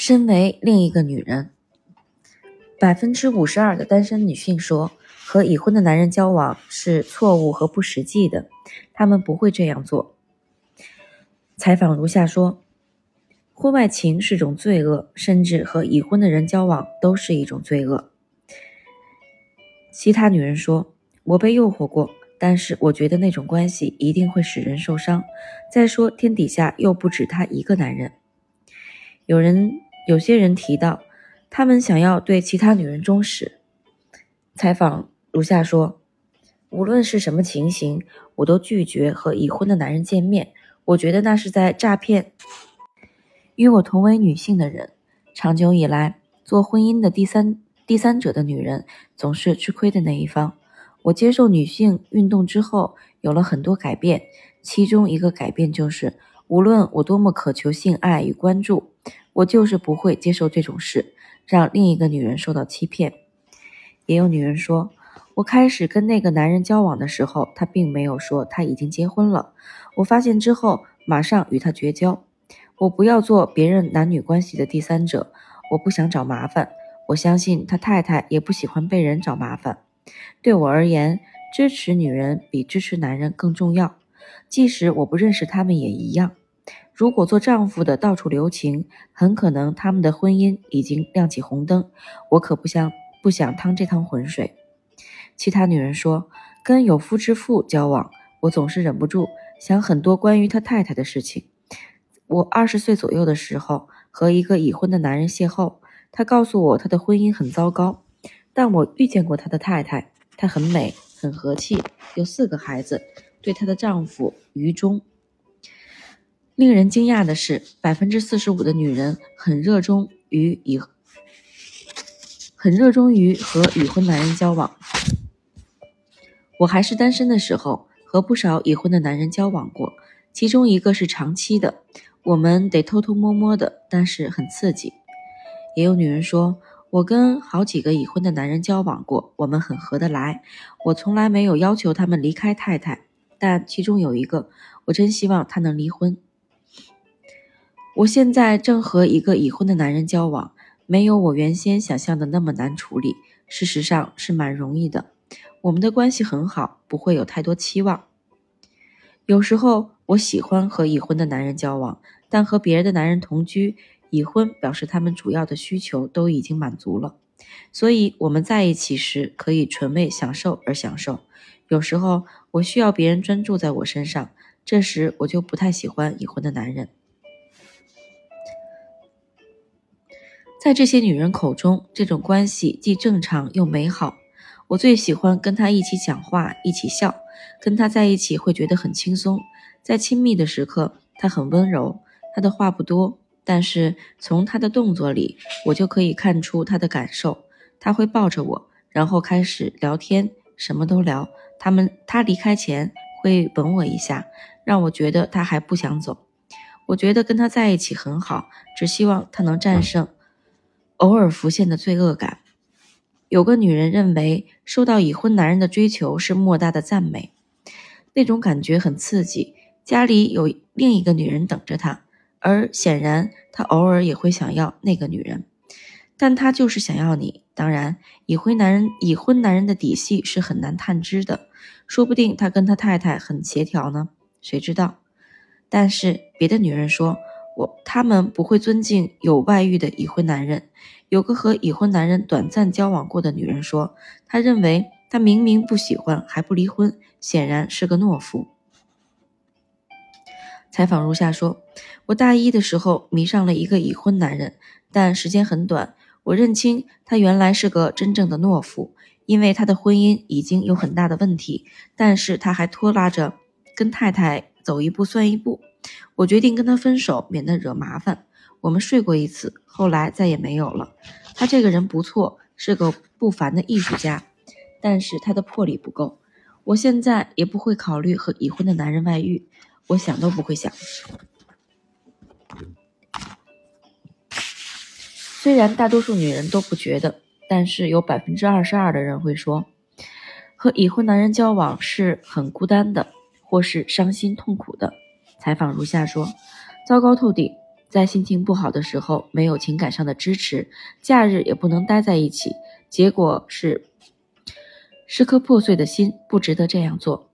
身为另一个女人，百分之五十二的单身女性说，和已婚的男人交往是错误和不实际的，他们不会这样做。采访如下说：婚外情是种罪恶，甚至和已婚的人交往都是一种罪恶。其他女人说：“我被诱惑过，但是我觉得那种关系一定会使人受伤。再说，天底下又不止他一个男人。”有人，有些人提到，他们想要对其他女人忠实。采访如下说：“无论是什么情形，我都拒绝和已婚的男人见面。我觉得那是在诈骗。与我同为女性的人，长久以来做婚姻的第三。”第三者的女人总是吃亏的那一方。我接受女性运动之后，有了很多改变。其中一个改变就是，无论我多么渴求性爱与关注，我就是不会接受这种事，让另一个女人受到欺骗。也有女人说，我开始跟那个男人交往的时候，他并没有说他已经结婚了。我发现之后，马上与他绝交。我不要做别人男女关系的第三者，我不想找麻烦。我相信他太太也不喜欢被人找麻烦。对我而言，支持女人比支持男人更重要。即使我不认识他们也一样。如果做丈夫的到处留情，很可能他们的婚姻已经亮起红灯。我可不想不想趟这趟浑水。其他女人说，跟有夫之妇交往，我总是忍不住想很多关于他太太的事情。我二十岁左右的时候，和一个已婚的男人邂逅。他告诉我，他的婚姻很糟糕，但我遇见过他的太太，她很美，很和气，有四个孩子，对她的丈夫愚忠。令人惊讶的是，百分之四十五的女人很热衷于已很热衷于和已婚男人交往。我还是单身的时候，和不少已婚的男人交往过，其中一个是长期的，我们得偷偷摸摸的，但是很刺激。也有女人说，我跟好几个已婚的男人交往过，我们很合得来。我从来没有要求他们离开太太，但其中有一个，我真希望他能离婚。我现在正和一个已婚的男人交往，没有我原先想象的那么难处理，事实上是蛮容易的。我们的关系很好，不会有太多期望。有时候我喜欢和已婚的男人交往，但和别人的男人同居。已婚表示他们主要的需求都已经满足了，所以我们在一起时可以纯为享受而享受。有时候我需要别人专注在我身上，这时我就不太喜欢已婚的男人。在这些女人口中，这种关系既正常又美好。我最喜欢跟他一起讲话，一起笑，跟他在一起会觉得很轻松。在亲密的时刻，他很温柔，他的话不多。但是从他的动作里，我就可以看出他的感受。他会抱着我，然后开始聊天，什么都聊。他们他离开前会吻我一下，让我觉得他还不想走。我觉得跟他在一起很好，只希望他能战胜偶尔浮现的罪恶感。有个女人认为受到已婚男人的追求是莫大的赞美，那种感觉很刺激。家里有另一个女人等着他。而显然，他偶尔也会想要那个女人，但他就是想要你。当然，已婚男人已婚男人的底细是很难探知的，说不定他跟他太太很协调呢，谁知道？但是别的女人说，我他们不会尊敬有外遇的已婚男人。有个和已婚男人短暂交往过的女人说，她认为他明明不喜欢还不离婚，显然是个懦夫。采访如下说：“我大一的时候迷上了一个已婚男人，但时间很短。我认清他原来是个真正的懦夫，因为他的婚姻已经有很大的问题，但是他还拖拉着跟太太走一步算一步。我决定跟他分手，免得惹麻烦。我们睡过一次，后来再也没有了。他这个人不错，是个不凡的艺术家，但是他的魄力不够。我现在也不会考虑和已婚的男人外遇。”我想都不会想。虽然大多数女人都不觉得，但是有百分之二十二的人会说，和已婚男人交往是很孤单的，或是伤心痛苦的。采访如下说：糟糕透顶！在心情不好的时候没有情感上的支持，假日也不能待在一起，结果是是颗破碎的心，不值得这样做。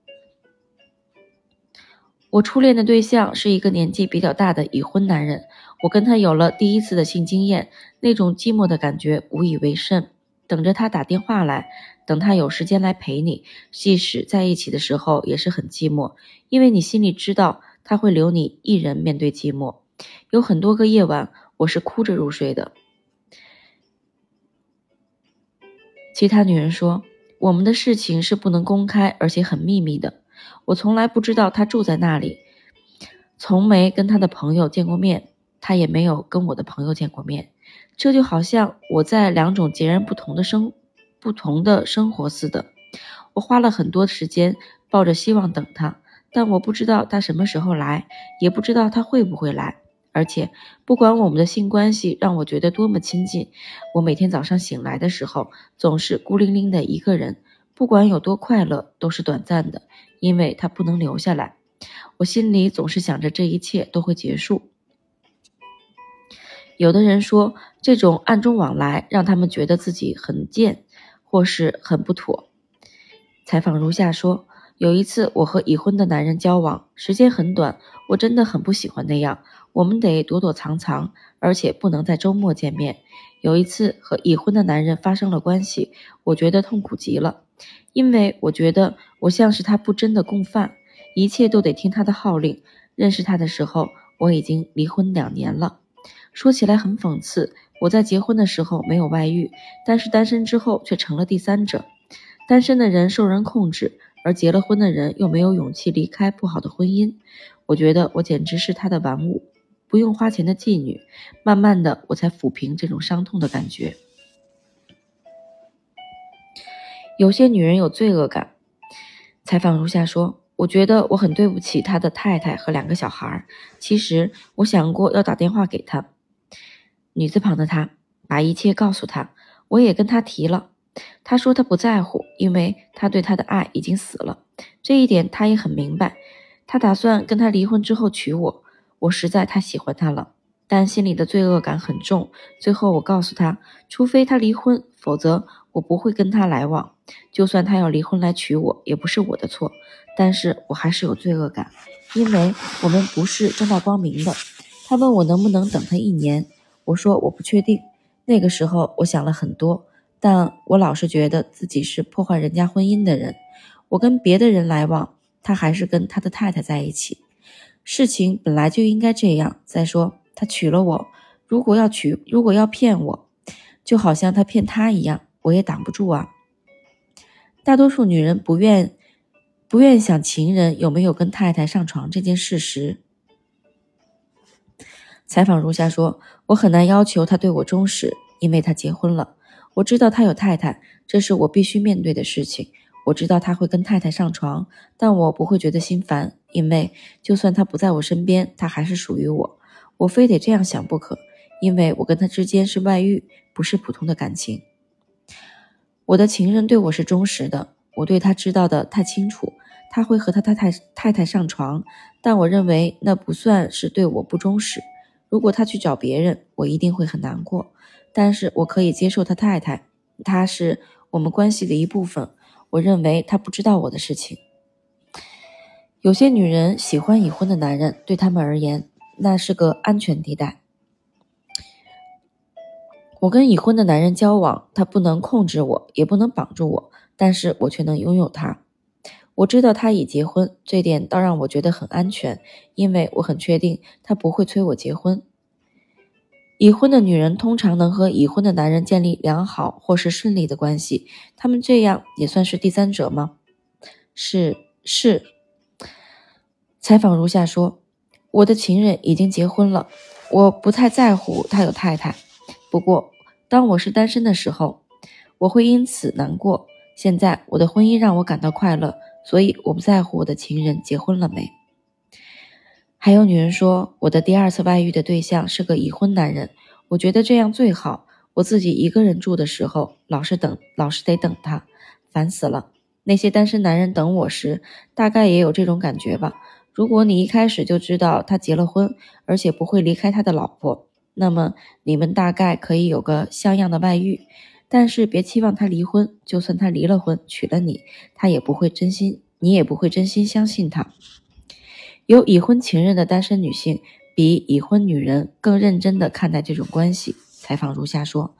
我初恋的对象是一个年纪比较大的已婚男人，我跟他有了第一次的性经验，那种寂寞的感觉无以为甚。等着他打电话来，等他有时间来陪你，即使在一起的时候也是很寂寞，因为你心里知道他会留你一人面对寂寞。有很多个夜晚，我是哭着入睡的。其他女人说，我们的事情是不能公开，而且很秘密的。我从来不知道他住在那里，从没跟他的朋友见过面，他也没有跟我的朋友见过面。这就好像我在两种截然不同的生不同的生活似的。我花了很多时间抱着希望等他，但我不知道他什么时候来，也不知道他会不会来。而且，不管我们的性关系让我觉得多么亲近，我每天早上醒来的时候总是孤零零的一个人。不管有多快乐，都是短暂的，因为他不能留下来。我心里总是想着这一切都会结束。有的人说，这种暗中往来让他们觉得自己很贱，或是很不妥。采访如下说：有一次，我和已婚的男人交往，时间很短，我真的很不喜欢那样。我们得躲躲藏藏，而且不能在周末见面。有一次和已婚的男人发生了关系，我觉得痛苦极了，因为我觉得我像是他不贞的共犯，一切都得听他的号令。认识他的时候，我已经离婚两年了。说起来很讽刺，我在结婚的时候没有外遇，但是单身之后却成了第三者。单身的人受人控制，而结了婚的人又没有勇气离开不好的婚姻。我觉得我简直是他的玩物，不用花钱的妓女。慢慢的，我才抚平这种伤痛的感觉。有些女人有罪恶感。采访如下说。我觉得我很对不起他的太太和两个小孩。其实我想过要打电话给他，女字旁的他，把一切告诉他。我也跟他提了，他说他不在乎，因为他对他的爱已经死了。这一点他也很明白。他打算跟他离婚之后娶我。我实在太喜欢他了，但心里的罪恶感很重。最后我告诉他，除非他离婚，否则我不会跟他来往。就算他要离婚来娶我，也不是我的错。但是我还是有罪恶感，因为我们不是正大光明的。他问我能不能等他一年，我说我不确定。那个时候我想了很多，但我老是觉得自己是破坏人家婚姻的人。我跟别的人来往，他还是跟他的太太在一起。事情本来就应该这样。再说他娶了我，如果要娶，如果要骗我，就好像他骗他一样，我也挡不住啊。大多数女人不愿。不愿想情人有没有跟太太上床这件事实。采访如下说：“我很难要求他对我忠实，因为他结婚了。我知道他有太太，这是我必须面对的事情。我知道他会跟太太上床，但我不会觉得心烦，因为就算他不在我身边，他还是属于我。我非得这样想不可，因为我跟他之间是外遇，不是普通的感情。我的情人对我是忠实的。”我对他知道的太清楚，他会和他太太太太上床，但我认为那不算是对我不忠实。如果他去找别人，我一定会很难过。但是我可以接受他太太，他是我们关系的一部分。我认为他不知道我的事情。有些女人喜欢已婚的男人，对他们而言，那是个安全地带。我跟已婚的男人交往，他不能控制我，也不能绑住我。但是我却能拥有他。我知道他已结婚，这点倒让我觉得很安全，因为我很确定他不会催我结婚。已婚的女人通常能和已婚的男人建立良好或是顺利的关系，他们这样也算是第三者吗？是是。采访如下说：我的情人已经结婚了，我不太在乎他有太太。不过，当我是单身的时候，我会因此难过。现在我的婚姻让我感到快乐，所以我不在乎我的情人结婚了没。还有女人说，我的第二次外遇的对象是个已婚男人，我觉得这样最好。我自己一个人住的时候，老是等，老是得等他，烦死了。那些单身男人等我时，大概也有这种感觉吧。如果你一开始就知道他结了婚，而且不会离开他的老婆，那么你们大概可以有个像样的外遇。但是别期望他离婚，就算他离了婚娶了你，他也不会真心，你也不会真心相信他。有已婚情人的单身女性，比已婚女人更认真地看待这种关系。采访如下说：“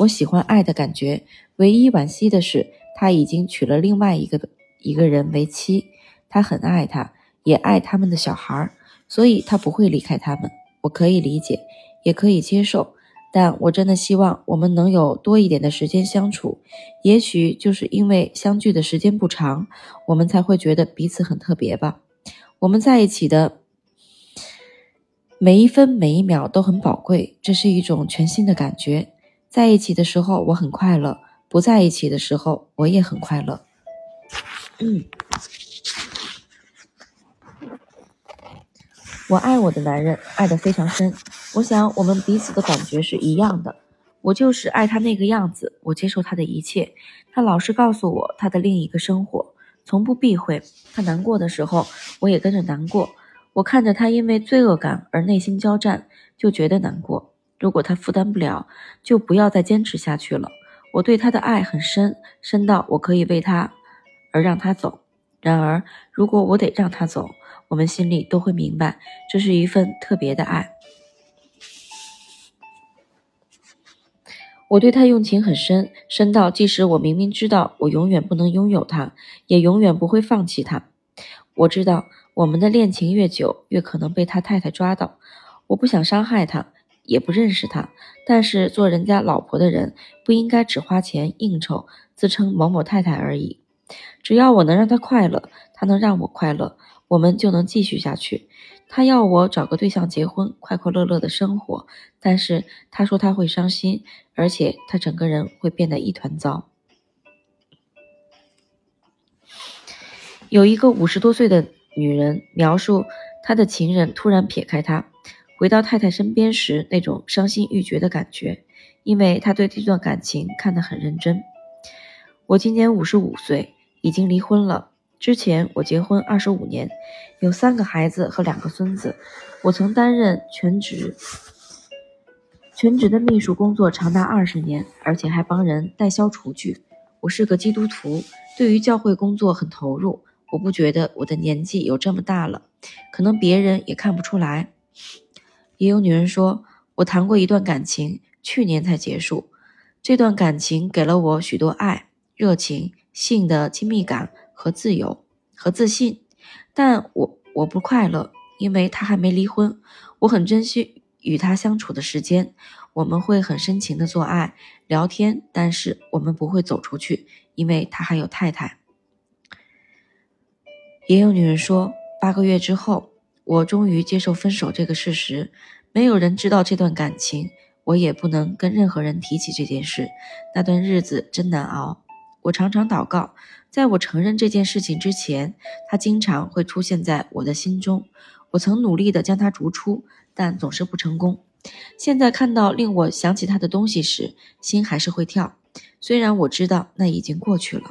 我喜欢爱的感觉，唯一惋惜的是他已经娶了另外一个一个人为妻，他很爱她。”也爱他们的小孩，所以他不会离开他们。我可以理解，也可以接受，但我真的希望我们能有多一点的时间相处。也许就是因为相聚的时间不长，我们才会觉得彼此很特别吧。我们在一起的每一分每一秒都很宝贵，这是一种全新的感觉。在一起的时候我很快乐，不在一起的时候我也很快乐。嗯。我爱我的男人，爱得非常深。我想我们彼此的感觉是一样的。我就是爱他那个样子，我接受他的一切。他老是告诉我他的另一个生活，从不避讳。他难过的时候，我也跟着难过。我看着他因为罪恶感而内心交战，就觉得难过。如果他负担不了，就不要再坚持下去了。我对他的爱很深，深到我可以为他而让他走。然而，如果我得让他走，我们心里都会明白，这是一份特别的爱。我对他用情很深，深到即使我明明知道我永远不能拥有他，也永远不会放弃他。我知道我们的恋情越久，越可能被他太太抓到。我不想伤害他，也不认识他，但是做人家老婆的人不应该只花钱应酬，自称某某太太而已。只要我能让他快乐，他能让我快乐。我们就能继续下去。他要我找个对象结婚，快快乐乐的生活，但是他说他会伤心，而且他整个人会变得一团糟。有一个五十多岁的女人描述她的情人突然撇开她，回到太太身边时那种伤心欲绝的感觉，因为她对这段感情看得很认真。我今年五十五岁，已经离婚了。之前我结婚二十五年，有三个孩子和两个孙子。我曾担任全职全职的秘书工作长达二十年，而且还帮人代销厨具。我是个基督徒，对于教会工作很投入。我不觉得我的年纪有这么大了，可能别人也看不出来。也有女人说，我谈过一段感情，去年才结束。这段感情给了我许多爱、热情、性的亲密感。和自由和自信，但我我不快乐，因为他还没离婚。我很珍惜与他相处的时间，我们会很深情的做爱、聊天，但是我们不会走出去，因为他还有太太。也有女人说，八个月之后，我终于接受分手这个事实。没有人知道这段感情，我也不能跟任何人提起这件事。那段日子真难熬。我常常祷告，在我承认这件事情之前，它经常会出现在我的心中。我曾努力地将它逐出，但总是不成功。现在看到令我想起他的东西时，心还是会跳。虽然我知道那已经过去了。